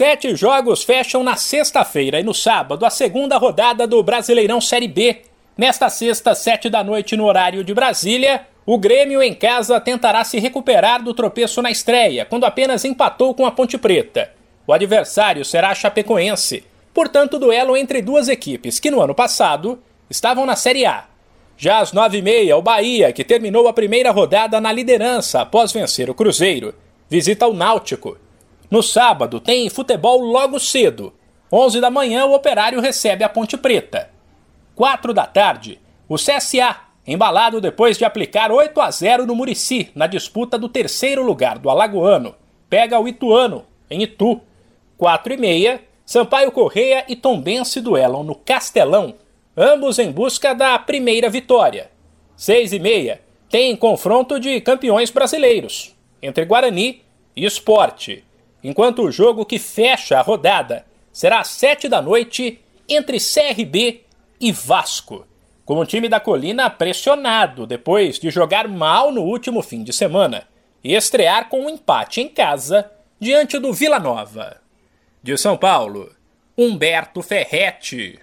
Sete jogos fecham na sexta-feira e no sábado a segunda rodada do Brasileirão Série B. Nesta sexta, sete da noite, no horário de Brasília, o Grêmio em casa tentará se recuperar do tropeço na estreia, quando apenas empatou com a Ponte Preta. O adversário será a Chapecoense, portanto, duelo entre duas equipes que no ano passado estavam na Série A. Já às nove e meia, o Bahia, que terminou a primeira rodada na liderança após vencer o Cruzeiro, visita o Náutico. No sábado, tem futebol logo cedo. 11 da manhã, o Operário recebe a Ponte Preta. 4 da tarde, o CSA, embalado depois de aplicar 8 a 0 no Murici, na disputa do terceiro lugar do Alagoano, pega o Ituano, em Itu. 4 e meia, Sampaio Correia e Tombense duelam no Castelão, ambos em busca da primeira vitória. 6 e meia, tem confronto de campeões brasileiros, entre Guarani e Esporte enquanto o jogo que fecha a rodada será às 7 da noite entre CRB e Vasco. Com o time da Colina pressionado depois de jogar mal no último fim de semana e estrear com um empate em casa diante do Vila Nova. De São Paulo, Humberto Ferretti.